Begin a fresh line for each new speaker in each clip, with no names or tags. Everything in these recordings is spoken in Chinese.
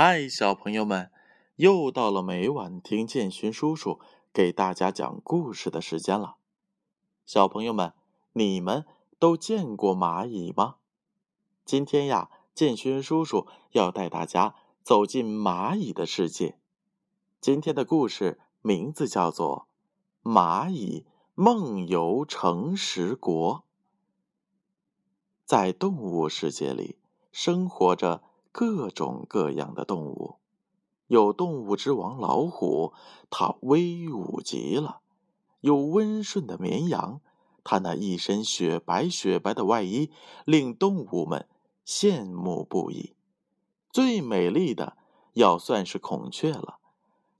嗨，小朋友们，又到了每晚听建勋叔叔给大家讲故事的时间了。小朋友们，你们都见过蚂蚁吗？今天呀，建勋叔叔要带大家走进蚂蚁的世界。今天的故事名字叫做《蚂蚁梦游诚实国》。在动物世界里，生活着。各种各样的动物，有动物之王老虎，它威武极了；有温顺的绵羊，它那一身雪白雪白的外衣令动物们羡慕不已。最美丽的要算是孔雀了，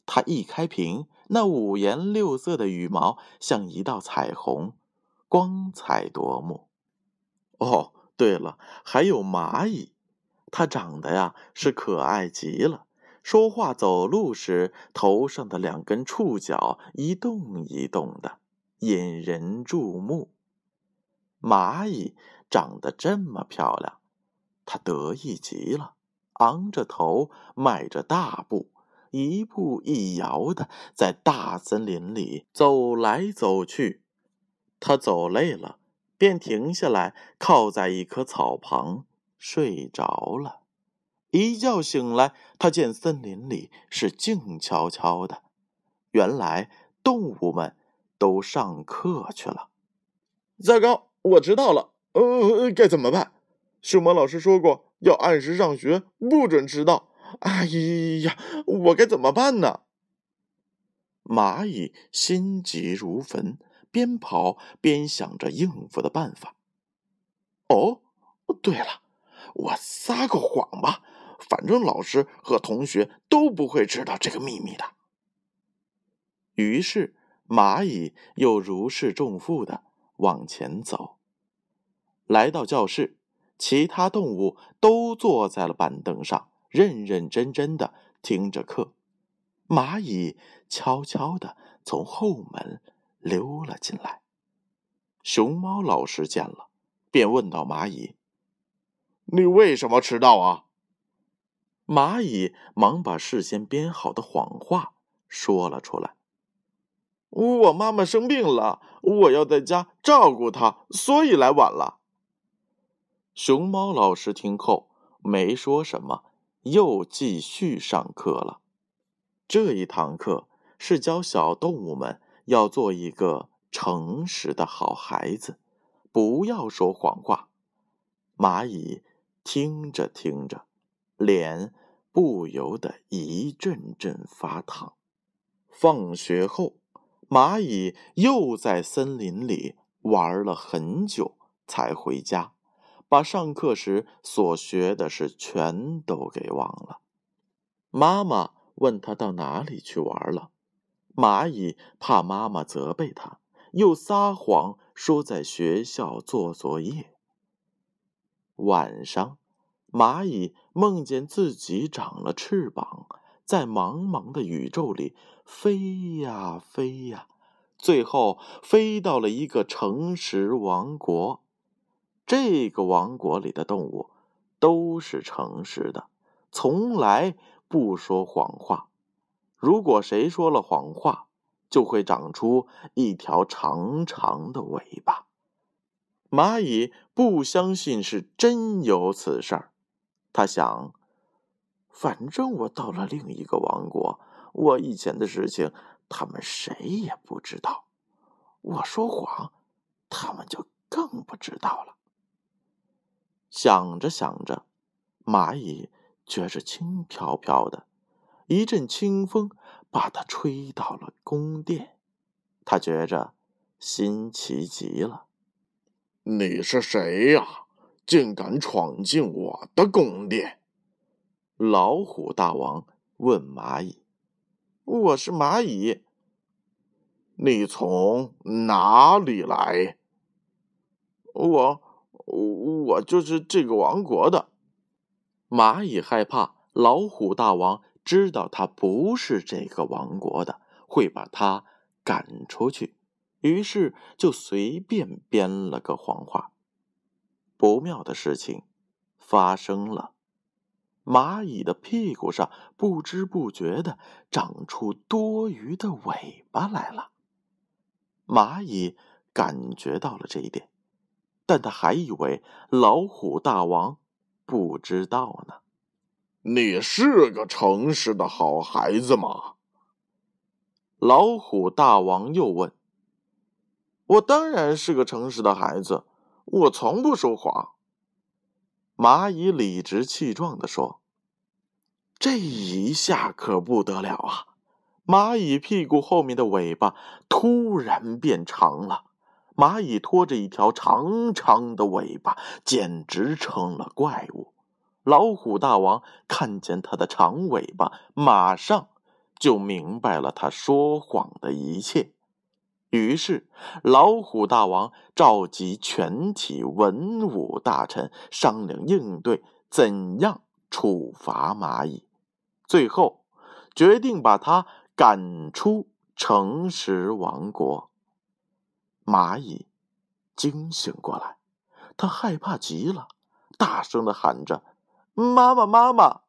它一开屏，那五颜六色的羽毛像一道彩虹，光彩夺目。哦，对了，还有蚂蚁。它长得呀是可爱极了，说话走路时头上的两根触角一动一动的，引人注目。蚂蚁长得这么漂亮，它得意极了，昂着头，迈着大步，一步一摇的在大森林里走来走去。它走累了，便停下来，靠在一棵草旁。睡着了，一觉醒来，他见森林里是静悄悄的。原来动物们都上课去了。
糟糕，我知道了，呃，该怎么办？熊猫老师说过要按时上学，不准迟到。哎呀，我该怎么办呢？
蚂蚁心急如焚，边跑边想着应付的办法。
哦，对了。我撒个谎吧，反正老师和同学都不会知道这个秘密的。
于是，蚂蚁又如释重负的往前走。来到教室，其他动物都坐在了板凳上，认认真真的听着课。蚂蚁悄悄的从后门溜了进来。熊猫老师见了，便问到蚂蚁。
你为什么迟到啊？
蚂蚁忙把事先编好的谎话说了出来。
我妈妈生病了，我要在家照顾她，所以来晚了。
熊猫老师听后没说什么，又继续上课了。这一堂课是教小动物们要做一个诚实的好孩子，不要说谎话。蚂蚁。听着听着，脸不由得一阵阵发烫。放学后，蚂蚁又在森林里玩了很久，才回家，把上课时所学的事全都给忘了。妈妈问他到哪里去玩了，蚂蚁怕妈妈责备他，又撒谎说在学校做作业。晚上，蚂蚁梦见自己长了翅膀，在茫茫的宇宙里飞呀飞呀，最后飞到了一个诚实王国。这个王国里的动物都是诚实的，从来不说谎话。如果谁说了谎话，就会长出一条长长的尾巴。蚂蚁不相信是真有此事儿，他想，反正我到了另一个王国，我以前的事情他们谁也不知道，我说谎，他们就更不知道了。想着想着，蚂蚁觉着轻飘飘的，一阵清风把它吹到了宫殿，他觉着新奇极了。
你是谁呀？竟敢闯进我的宫殿！
老虎大王问蚂蚁：“
我是蚂蚁，你从哪里来？”“我，我就是这个王国的。”
蚂蚁害怕老虎大王知道他不是这个王国的，会把他赶出去。于是就随便编了个谎话。不妙的事情发生了，蚂蚁的屁股上不知不觉的长出多余的尾巴来了。蚂蚁感觉到了这一点，但他还以为老虎大王不知道呢。
你是个诚实的好孩子吗？
老虎大王又问。
我当然是个诚实的孩子，我从不说谎。
蚂蚁理直气壮地说。这一下可不得了啊！蚂蚁屁股后面的尾巴突然变长了，蚂蚁拖着一条长长的尾巴，简直成了怪物。老虎大王看见它的长尾巴，马上就明白了它说谎的一切。于是，老虎大王召集全体文武大臣商量应对，怎样处罚蚂蚁。最后，决定把他赶出诚实王国。蚂蚁惊醒过来，他害怕极了，大声的喊着：“妈妈，妈妈！”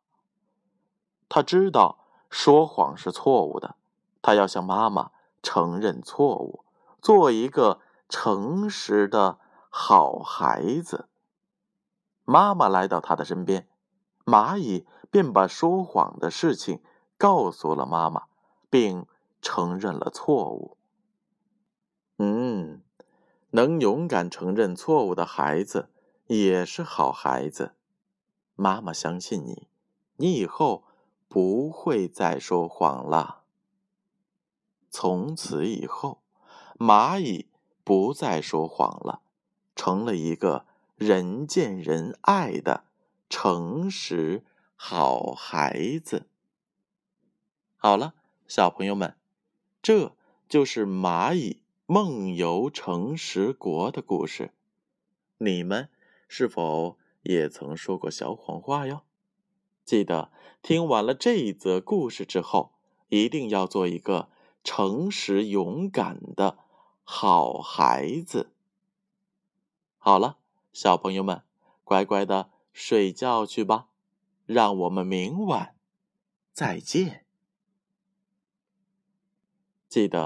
他知道说谎是错误的，他要向妈妈承认错误，做一个诚实的好孩子。妈妈来到他的身边，蚂蚁。便把说谎的事情告诉了妈妈，并承认了错误。嗯，能勇敢承认错误的孩子也是好孩子。妈妈相信你，你以后不会再说谎了。从此以后，蚂蚁不再说谎了，成了一个人见人爱的诚实。好孩子，好了，小朋友们，这就是蚂蚁梦游诚实国的故事。你们是否也曾说过小谎话哟？记得听完了这一则故事之后，一定要做一个诚实勇敢的好孩子。好了，小朋友们，乖乖的睡觉去吧。让我们明晚再见。记得。